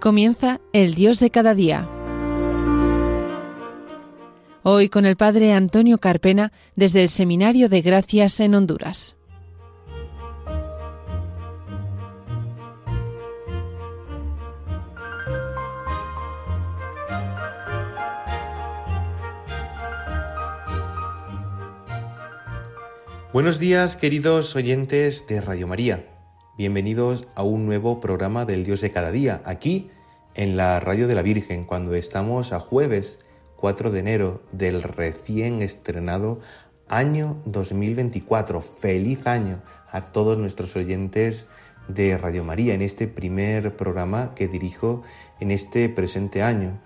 Comienza el Dios de cada día. Hoy con el Padre Antonio Carpena desde el Seminario de Gracias en Honduras. Buenos días queridos oyentes de Radio María. Bienvenidos a un nuevo programa del Dios de cada día, aquí en la Radio de la Virgen, cuando estamos a jueves 4 de enero del recién estrenado año 2024. Feliz año a todos nuestros oyentes de Radio María en este primer programa que dirijo en este presente año.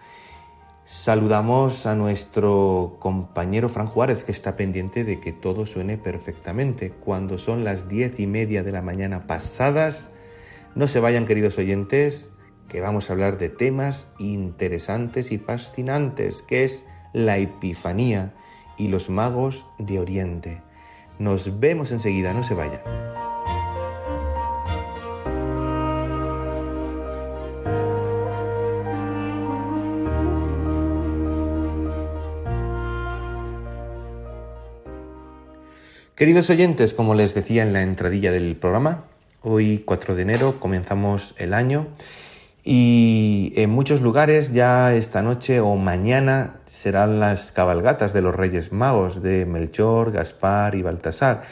Saludamos a nuestro compañero Fran Juárez, que está pendiente de que todo suene perfectamente. Cuando son las diez y media de la mañana pasadas, no se vayan, queridos oyentes, que vamos a hablar de temas interesantes y fascinantes, que es la Epifanía y los magos de Oriente. Nos vemos enseguida, no se vayan. Queridos oyentes, como les decía en la entradilla del programa, hoy 4 de enero comenzamos el año y en muchos lugares ya esta noche o mañana serán las cabalgatas de los Reyes Magos de Melchor, Gaspar y Baltasar.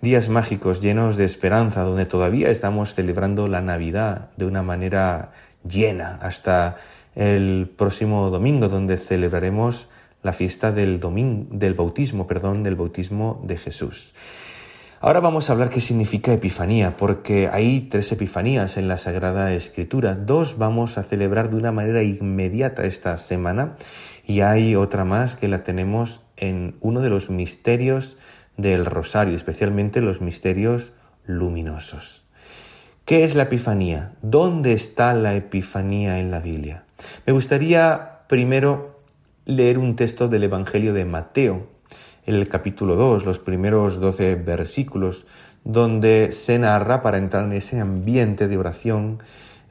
Días mágicos llenos de esperanza donde todavía estamos celebrando la Navidad de una manera llena hasta el próximo domingo donde celebraremos la fiesta del, del bautismo, perdón, del bautismo de Jesús. Ahora vamos a hablar qué significa Epifanía, porque hay tres Epifanías en la Sagrada Escritura. Dos vamos a celebrar de una manera inmediata esta semana y hay otra más que la tenemos en uno de los misterios del Rosario, especialmente los misterios luminosos. ¿Qué es la Epifanía? ¿Dónde está la Epifanía en la Biblia? Me gustaría primero leer un texto del Evangelio de Mateo, en el capítulo 2, los primeros 12 versículos, donde se narra, para entrar en ese ambiente de oración,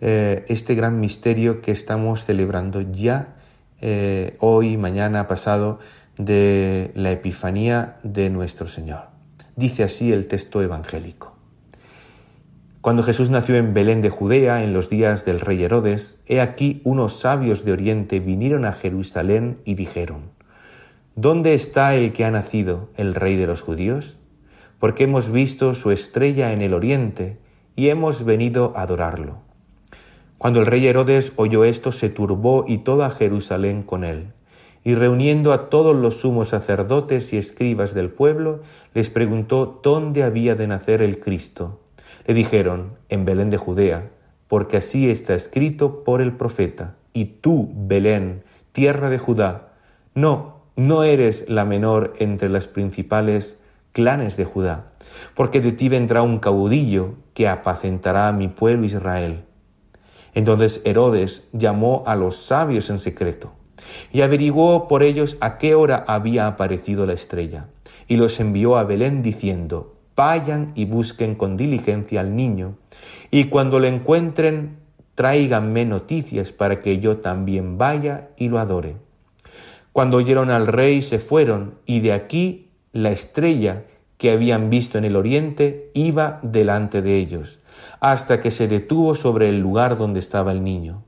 eh, este gran misterio que estamos celebrando ya eh, hoy, mañana, pasado, de la Epifanía de nuestro Señor. Dice así el texto evangélico. Cuando Jesús nació en Belén de Judea en los días del rey Herodes, he aquí unos sabios de Oriente vinieron a Jerusalén y dijeron, ¿Dónde está el que ha nacido, el rey de los judíos? Porque hemos visto su estrella en el Oriente y hemos venido a adorarlo. Cuando el rey Herodes oyó esto, se turbó y toda Jerusalén con él. Y reuniendo a todos los sumos sacerdotes y escribas del pueblo, les preguntó dónde había de nacer el Cristo. Le dijeron, en Belén de Judea, porque así está escrito por el profeta, y tú, Belén, tierra de Judá, no, no eres la menor entre las principales clanes de Judá, porque de ti vendrá un caudillo que apacentará a mi pueblo Israel. Entonces Herodes llamó a los sabios en secreto y averiguó por ellos a qué hora había aparecido la estrella, y los envió a Belén diciendo, vayan y busquen con diligencia al niño, y cuando lo encuentren, tráiganme noticias para que yo también vaya y lo adore. Cuando oyeron al rey se fueron, y de aquí la estrella que habían visto en el oriente iba delante de ellos, hasta que se detuvo sobre el lugar donde estaba el niño.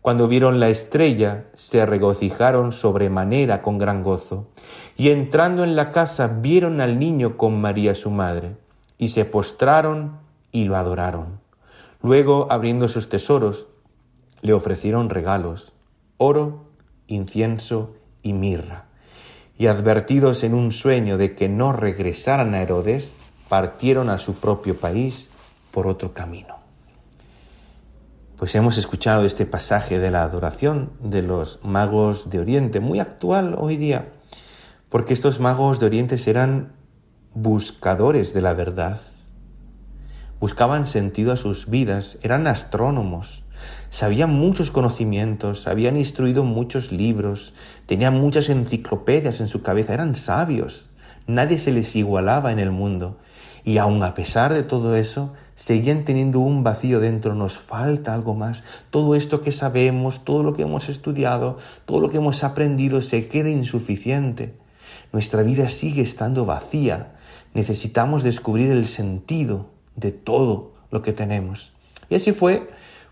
Cuando vieron la estrella, se regocijaron sobremanera con gran gozo, y entrando en la casa vieron al niño con María su madre, y se postraron y lo adoraron. Luego, abriendo sus tesoros, le ofrecieron regalos, oro, incienso y mirra. Y advertidos en un sueño de que no regresaran a Herodes, partieron a su propio país por otro camino. Pues hemos escuchado este pasaje de la adoración de los magos de Oriente, muy actual hoy día, porque estos magos de Oriente eran buscadores de la verdad, buscaban sentido a sus vidas, eran astrónomos, sabían muchos conocimientos, habían instruido muchos libros, tenían muchas enciclopedias en su cabeza, eran sabios, nadie se les igualaba en el mundo Y aun a pesar de todo eso, seguían teniendo un vacío dentro, nos falta algo más. Todo esto que sabemos, todo lo que hemos estudiado, todo lo que hemos aprendido se queda insuficiente. Nuestra vida sigue estando vacía. Necesitamos descubrir el sentido de todo lo que tenemos. Y así fue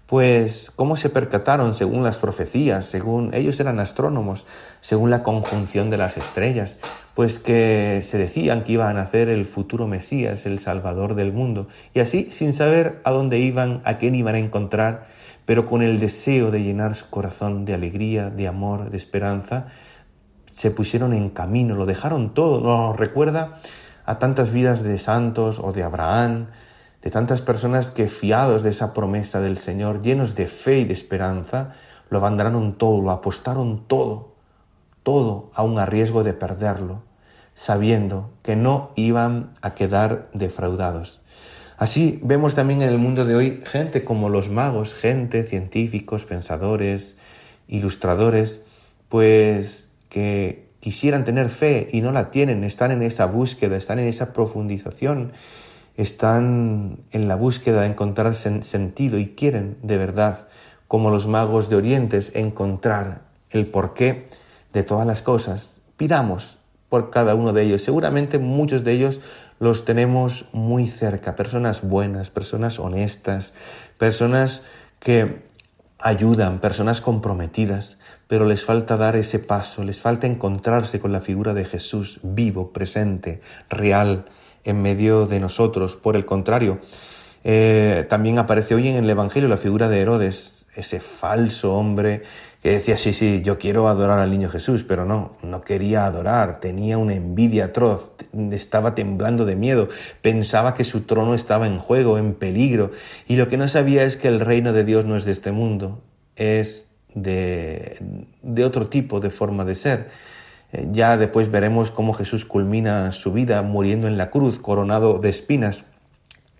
pues, ¿cómo se percataron según las profecías, según ellos eran astrónomos, según la conjunción de las estrellas? Pues que se decían que iban a nacer el futuro Mesías, el Salvador del mundo. Y así, sin saber a dónde iban, a quién iban a encontrar, pero con el deseo de llenar su corazón de alegría, de amor, de esperanza, se pusieron en camino, lo dejaron todo. Nos recuerda a tantas vidas de santos o de Abraham, de tantas personas que fiados de esa promesa del Señor, llenos de fe y de esperanza, lo abandonaron todo, lo apostaron todo, todo aún a riesgo de perderlo, sabiendo que no iban a quedar defraudados. Así vemos también en el mundo de hoy gente como los magos, gente, científicos, pensadores, ilustradores, pues que quisieran tener fe y no la tienen, están en esa búsqueda, están en esa profundización están en la búsqueda de encontrar sentido y quieren de verdad, como los magos de Oriente, encontrar el porqué de todas las cosas. Pidamos por cada uno de ellos. Seguramente muchos de ellos los tenemos muy cerca, personas buenas, personas honestas, personas que ayudan, personas comprometidas, pero les falta dar ese paso, les falta encontrarse con la figura de Jesús vivo, presente, real, en medio de nosotros. Por el contrario, eh, también aparece hoy en el Evangelio la figura de Herodes, ese falso hombre que decía, sí, sí, yo quiero adorar al niño Jesús, pero no, no quería adorar, tenía una envidia atroz, estaba temblando de miedo, pensaba que su trono estaba en juego, en peligro, y lo que no sabía es que el reino de Dios no es de este mundo, es de, de otro tipo de forma de ser. Eh, ya después veremos cómo Jesús culmina su vida muriendo en la cruz, coronado de espinas,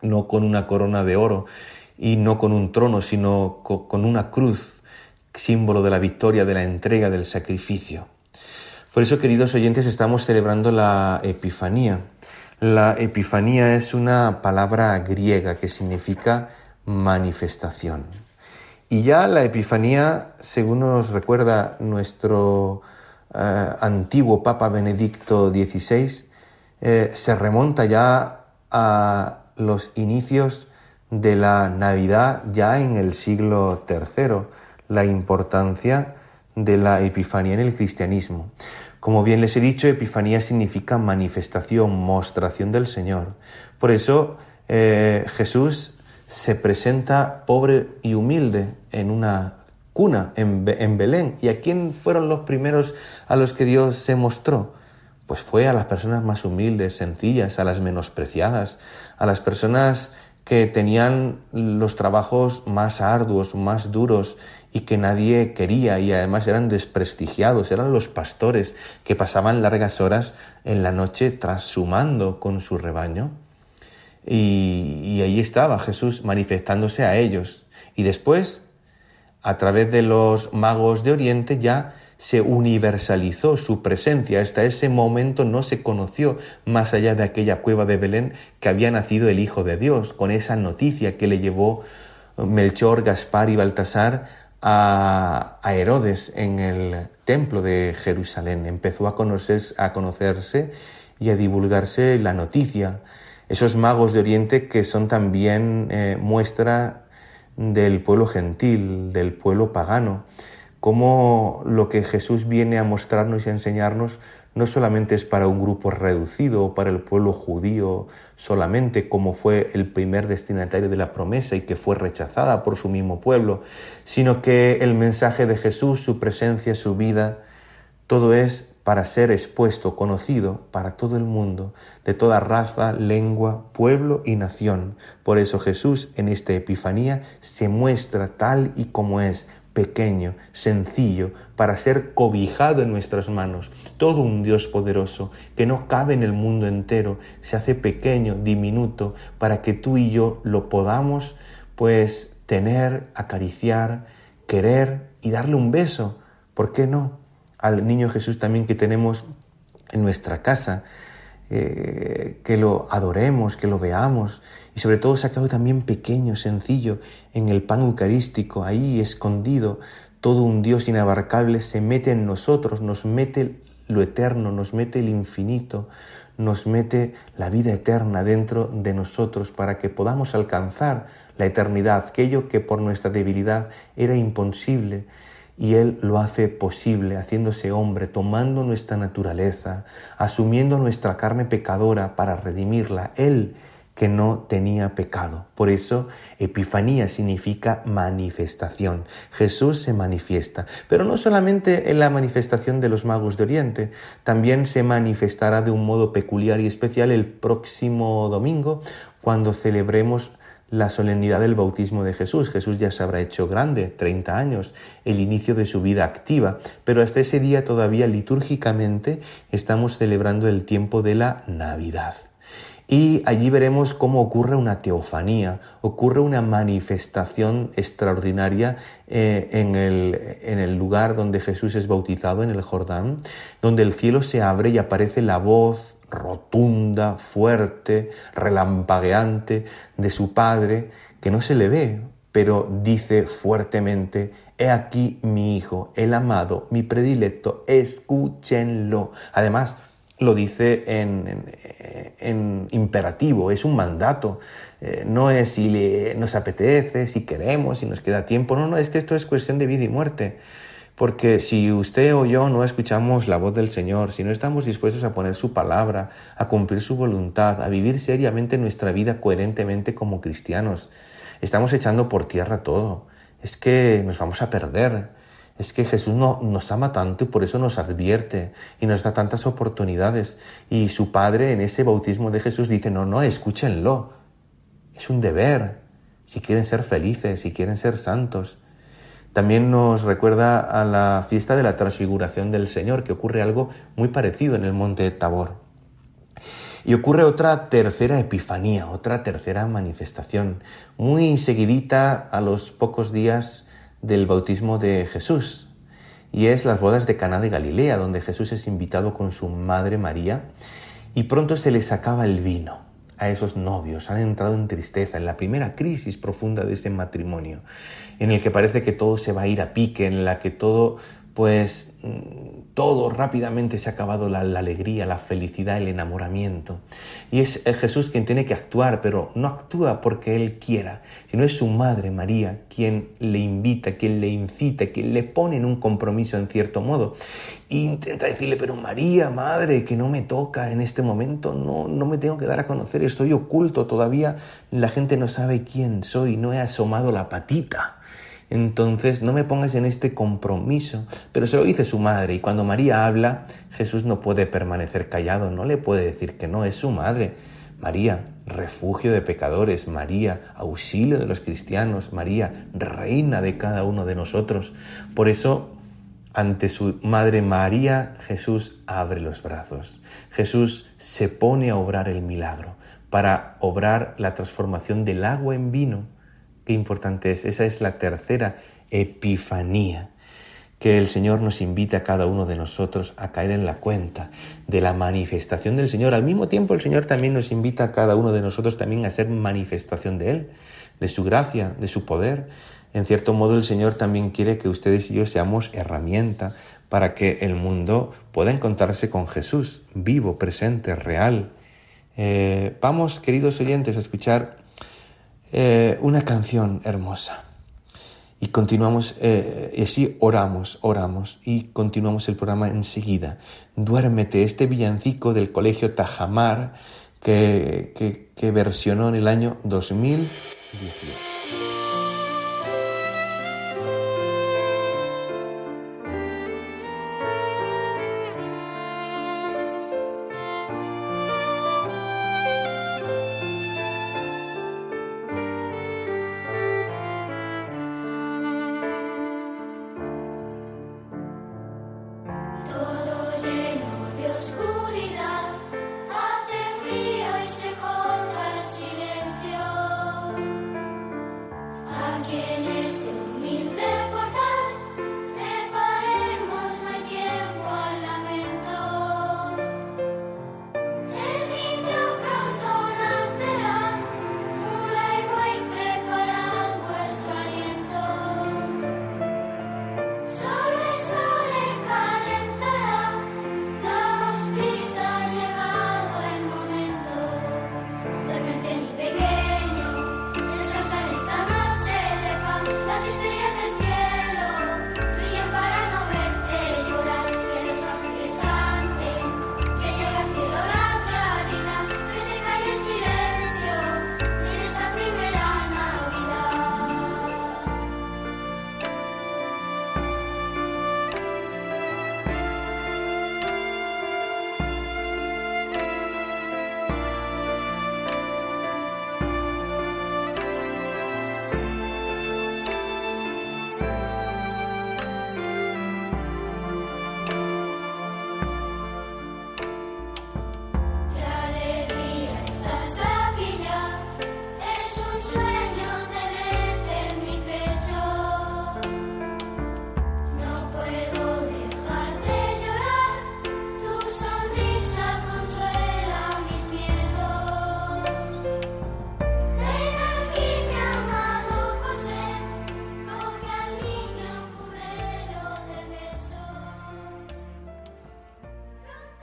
no con una corona de oro y no con un trono, sino con una cruz, símbolo de la victoria, de la entrega, del sacrificio. Por eso, queridos oyentes, estamos celebrando la Epifanía. La Epifanía es una palabra griega que significa manifestación. Y ya la Epifanía, según nos recuerda nuestro eh, antiguo Papa Benedicto XVI eh, se remonta ya a los inicios de la Navidad ya en el siglo III, la importancia de la Epifanía en el cristianismo. Como bien les he dicho, Epifanía significa manifestación, mostración del Señor. Por eso eh, Jesús se presenta pobre y humilde en una cuna en, Belén. ¿Y a quién fueron los primeros a los que Dios se mostró? Pues fue a las personas más humildes, sencillas, a las menospreciadas, a las personas que tenían los trabajos más arduos, más duros y que nadie quería y además eran desprestigiados, eran los pastores que pasaban largas horas en la noche trashumando con su rebaño. Y, y ahí estaba Jesús manifestándose a ellos. Y después a través de los magos de Oriente ya se universalizó su presencia. Hasta ese momento no se conoció más allá de aquella cueva de Belén que había nacido el Hijo de Dios, con esa noticia que le llevó Melchor, Gaspar y Baltasar a, Herodes en el templo de Jerusalén. Empezó a, a conocerse y a divulgarse la noticia. Esos magos de Oriente que son también eh, muestra del pueblo gentil, del pueblo pagano, cómo lo que Jesús viene a mostrarnos y a enseñarnos no solamente es para un grupo reducido para el pueblo judío solamente, como fue el primer destinatario de la promesa y que fue rechazada por su mismo pueblo, sino que el mensaje de Jesús, su presencia, su vida, todo es para ser expuesto, conocido para todo el mundo, de toda raza, lengua, pueblo y nación. Por eso Jesús en esta Epifanía se muestra tal y como es, pequeño, sencillo, para ser cobijado en nuestras manos. Todo un Dios poderoso que no cabe en el mundo entero, se hace pequeño, diminuto, para que tú y yo lo podamos pues tener, acariciar, querer y darle un beso. ¿Por qué no? al niño Jesús también que tenemos en nuestra casa. Eh, que lo adoremos, que lo veamos. Y sobre todo sacado también pequeño, sencillo, en el pan eucarístico, ahí escondido, todo un Dios inabarcable se mete en nosotros, nos mete lo eterno, nos mete el infinito, nos mete la vida eterna dentro de nosotros para que podamos alcanzar la eternidad, aquello que por nuestra debilidad era imposible y Él lo hace posible, haciéndose hombre, tomando nuestra naturaleza, asumiendo nuestra carne pecadora para redimirla. Él que no tenía pecado. Por eso, Epifanía significa manifestación. Jesús se manifiesta, pero no solamente en la manifestación de los magos de Oriente, también se manifestará de un modo peculiar y especial el próximo domingo, cuando celebremos la solemnidad del bautismo de Jesús. Jesús ya se habrá hecho grande, 30 años, el inicio de su vida activa, pero hasta ese día todavía litúrgicamente estamos celebrando el tiempo de la Navidad. Y allí veremos cómo ocurre una teofanía, ocurre una manifestación extraordinaria eh, en, el, en el lugar donde Jesús es bautizado, en el Jordán, donde el cielo se abre y aparece la voz rotunda, fuerte, relampagueante de su Padre, que no se le ve, pero dice fuertemente, He aquí mi Hijo, el amado, mi predilecto, escúchenlo. Además, lo dice en, imperativo, es un mandato. Eh, no es si nos apetece, si queremos, si nos queda tiempo. No, no, es que esto es cuestión de vida y muerte. Porque si usted o yo no escuchamos la voz del Señor, si no estamos dispuestos a poner su palabra, a cumplir su voluntad, a vivir seriamente nuestra vida coherentemente como cristianos, estamos echando por tierra todo. Es que nos vamos a perder. Es que Jesús no, nos ama tanto y por eso nos advierte y nos da tantas oportunidades. Y su Padre en ese bautismo de Jesús dice, no, no, escúchenlo. Es un deber. Si quieren ser felices, si quieren ser santos. También nos recuerda a la fiesta de la transfiguración del Señor, que ocurre algo muy parecido en el monte Tabor. Y ocurre otra tercera epifanía, otra tercera manifestación, muy seguidita a los pocos días del bautismo de Jesús. Y es las bodas de Caná de Galilea, donde Jesús es invitado con su madre María y pronto se les acaba el vino a esos novios, han entrado en tristeza, en la primera crisis profunda de ese matrimonio, en el que parece que todo se va a ir a pique, en la que todo pues todo rápidamente se ha acabado la, alegría, la felicidad, el enamoramiento. Y es Jesús quien tiene que actuar, pero no actúa porque Él quiera, sino es su madre María quien le invita, quien le incita, quien le pone en un compromiso en cierto modo. E intenta decirle, pero María, madre, que no me toca en este momento, no, no me tengo que dar a conocer, estoy oculto todavía, la gente no sabe quién soy, no he asomado la patita. Entonces no me pongas en este compromiso. Pero se lo dice su madre y cuando María habla, Jesús no puede permanecer callado, no le puede decir que no, es su madre. María, refugio de pecadores, María, auxilio de los cristianos, María, reina de cada uno de nosotros. Por eso, ante su madre María, Jesús abre los brazos. Jesús se pone a obrar el milagro, para obrar la transformación del agua en vino Qué importante es. Esa es la tercera epifanía que el Señor nos invita a cada uno de nosotros a caer en la cuenta de la manifestación del Señor. Al mismo tiempo el Señor también nos invita a cada uno de nosotros también a ser manifestación de Él, de su gracia, de su poder. En cierto modo el Señor también quiere que ustedes y yo seamos herramienta para que el mundo pueda encontrarse con Jesús, vivo, presente, real. Eh, vamos, queridos oyentes, a escuchar eh, una canción hermosa. Y continuamos, eh, y así oramos, oramos, y continuamos el programa enseguida. Duérmete, este villancico del colegio Tajamar que, que, que versionó en el año 2018.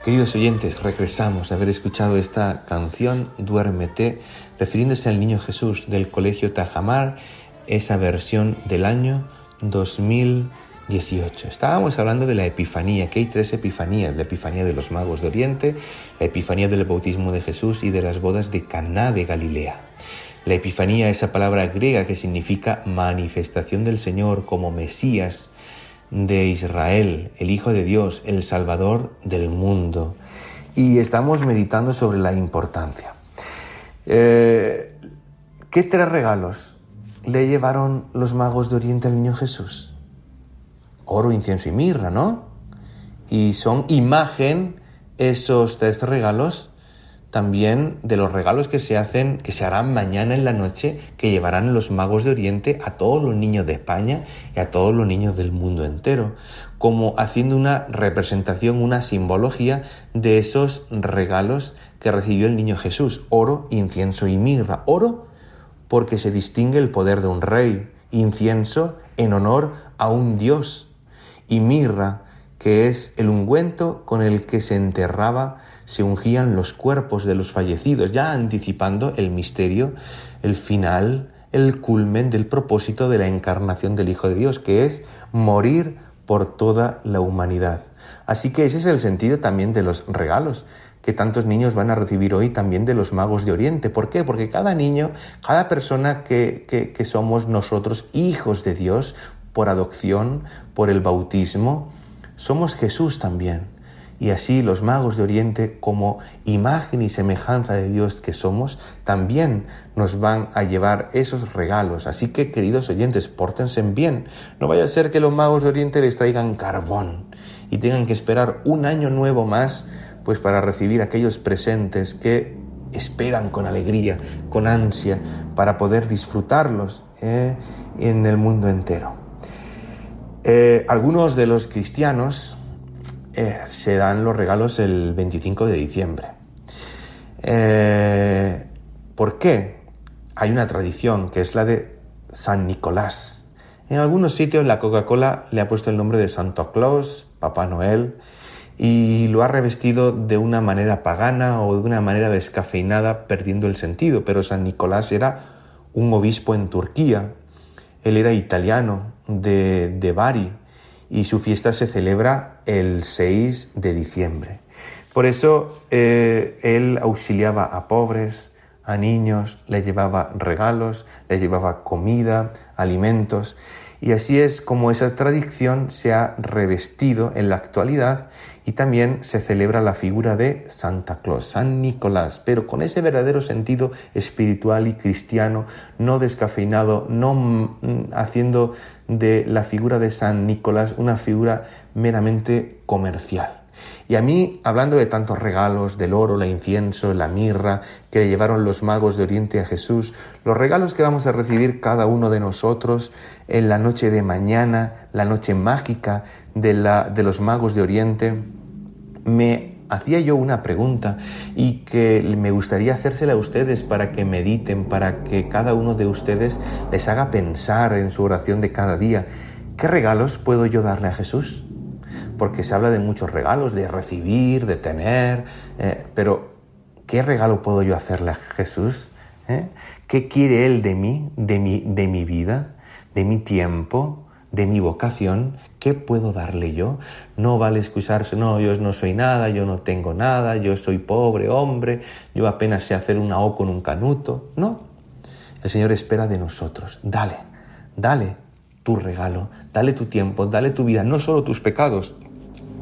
Queridos oyentes, regresamos a haber escuchado esta canción Duérmete, refiriéndose al niño Jesús del Colegio Tajamar, esa versión del año 2018. Estábamos hablando de la Epifanía, que hay tres Epifanías, la Epifanía de los magos de Oriente, la Epifanía del bautismo de Jesús y de las bodas de Caná de Galilea. La Epifanía, esa palabra griega que significa manifestación del Señor como Mesías, de Israel, el Hijo de Dios, el Salvador del mundo. Y estamos meditando sobre la importancia. Eh, ¿Qué tres regalos le llevaron los magos de Oriente al niño Jesús? Oro, incienso y mirra, ¿no? Y son imagen esos tres regalos también de los regalos que se hacen, que se harán mañana en la noche, que llevarán los magos de Oriente a todos los niños de España y a todos los niños del mundo entero, como haciendo una representación, una simbología de esos regalos que recibió el niño Jesús, oro, incienso y mirra. Oro porque se distingue el poder de un rey, incienso en honor a un dios y mirra que es el ungüento con el que se enterraba se ungían los cuerpos de los fallecidos, ya anticipando el misterio, el final, el culmen del propósito de la encarnación del Hijo de Dios, que es morir por toda la humanidad. Así que ese es el sentido también de los regalos que tantos niños van a recibir hoy también de los magos de Oriente. ¿Por qué? Porque cada niño, cada persona que, que, que somos nosotros hijos de Dios por adopción, por el bautismo, somos Jesús también. Y así los magos de Oriente, como imagen y semejanza de Dios que somos, también nos van a llevar esos regalos. Así que, queridos oyentes, pórtense bien. No vaya a ser que los magos de Oriente les traigan carbón y tengan que esperar un año nuevo más, pues para recibir aquellos presentes que esperan con alegría, con ansia, para poder disfrutarlos eh, en el mundo entero. Eh, algunos de los cristianos eh, se dan los regalos el 25 de diciembre. Eh, ¿Por qué? Hay una tradición que es la de San Nicolás. En algunos sitios la Coca-Cola le ha puesto el nombre de Santo Claus, Papá Noel, y lo ha revestido de una manera pagana o de una manera descafeinada, perdiendo el sentido. Pero San Nicolás era un obispo en Turquía. Él era italiano, de, de Bari, y su fiesta se celebra el 6 de diciembre. Por eso eh, él auxiliaba a pobres, a niños, les llevaba regalos, les llevaba comida, alimentos, y así es como esa tradición se ha revestido en la actualidad y también se celebra la figura de Santa Claus, San Nicolás, pero con ese verdadero sentido espiritual y cristiano, no descafeinado, no mm, haciendo de la figura de San Nicolás una figura meramente comercial. Y a mí, hablando de tantos regalos, del oro, el incienso, la mirra que le llevaron los magos de Oriente a Jesús, los regalos que vamos a recibir cada uno de nosotros en la noche de mañana, la noche mágica de, la, de los magos de Oriente, me hacía yo una pregunta y que me gustaría hacérsela a ustedes para que mediten, para que cada uno de ustedes les haga pensar en su oración de cada día. ¿Qué regalos puedo yo darle a Jesús? Porque se habla de muchos regalos, de recibir, de tener, eh, pero ¿qué regalo puedo yo hacerle a Jesús? ¿Eh? ¿Qué quiere Él de mí, de mi, de mi vida, de mi tiempo? de mi vocación, ¿qué puedo darle yo? No vale excusarse, no, yo no soy nada, yo no tengo nada, yo soy pobre hombre, yo apenas sé hacer una O con un canuto. No, el Señor espera de nosotros. Dale, dale tu regalo, dale tu tiempo, dale tu vida, no solo tus pecados.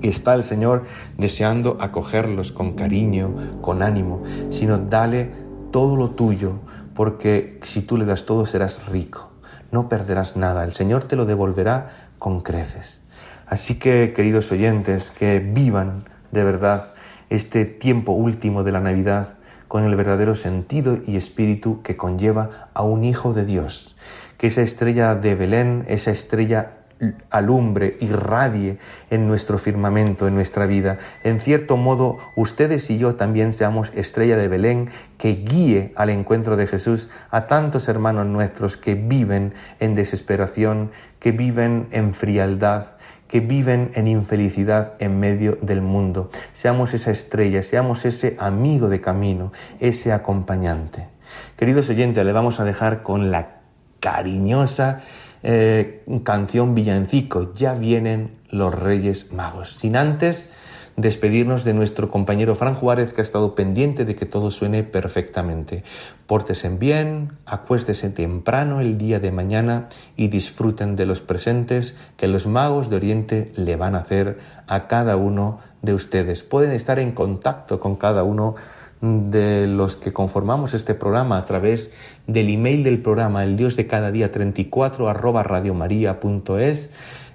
Y está el Señor deseando acogerlos con cariño, con ánimo, sino dale todo lo tuyo, porque si tú le das todo serás rico no perderás nada, el Señor te lo devolverá con creces. Así que, queridos oyentes, que vivan de verdad este tiempo último de la Navidad con el verdadero sentido y espíritu que conlleva a un Hijo de Dios. Que esa estrella de Belén, esa estrella alumbre, irradie en nuestro firmamento, en nuestra vida. En cierto modo, ustedes y yo también seamos estrella de Belén que guíe al encuentro de Jesús a tantos hermanos nuestros que viven en desesperación, que viven en frialdad, que viven en infelicidad en medio del mundo. Seamos esa estrella, seamos ese amigo de camino, ese acompañante. Queridos oyentes, le vamos a dejar con la cariñosa eh, canción villancico, ya vienen los Reyes Magos. Sin antes despedirnos de nuestro compañero Fran Juárez, que ha estado pendiente de que todo suene perfectamente. Pórtese bien, acuéstese temprano el día de mañana y disfruten de los presentes que los magos de Oriente le van a hacer a cada uno de ustedes. Pueden estar en contacto con cada uno de los que conformamos este programa a través del email del programa el dios de cada día 34 arroba radiomaria.es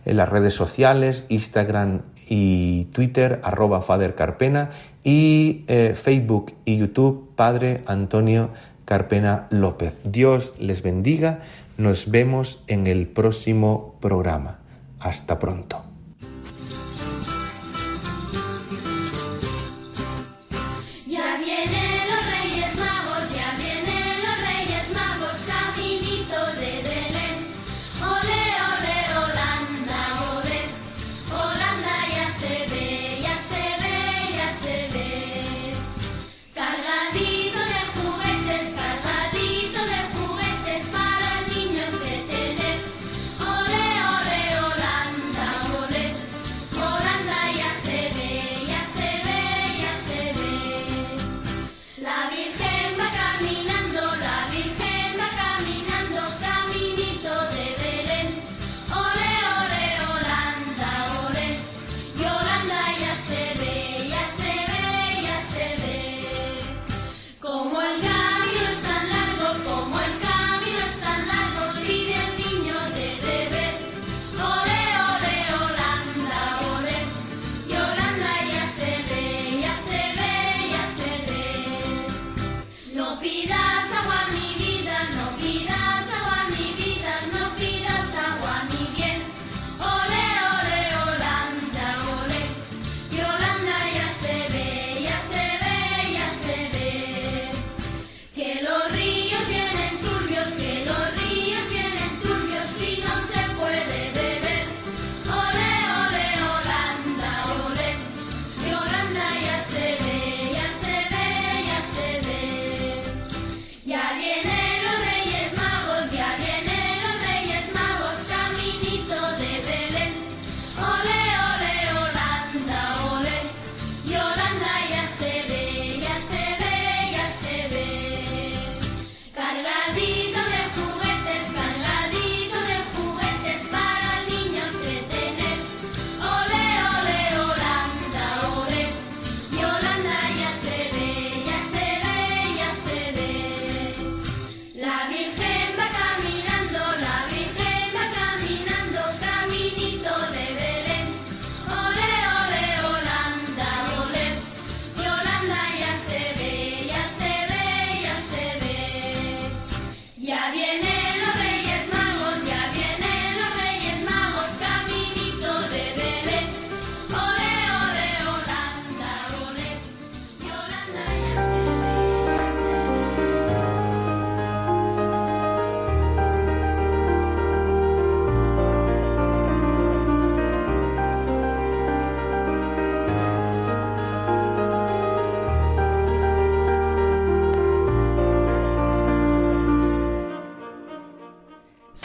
en las redes sociales Instagram y Twitter arroba Father Carpena y eh, Facebook y YouTube Padre Antonio Carpena López. Dios les bendiga. Nos vemos en el próximo programa. Hasta pronto.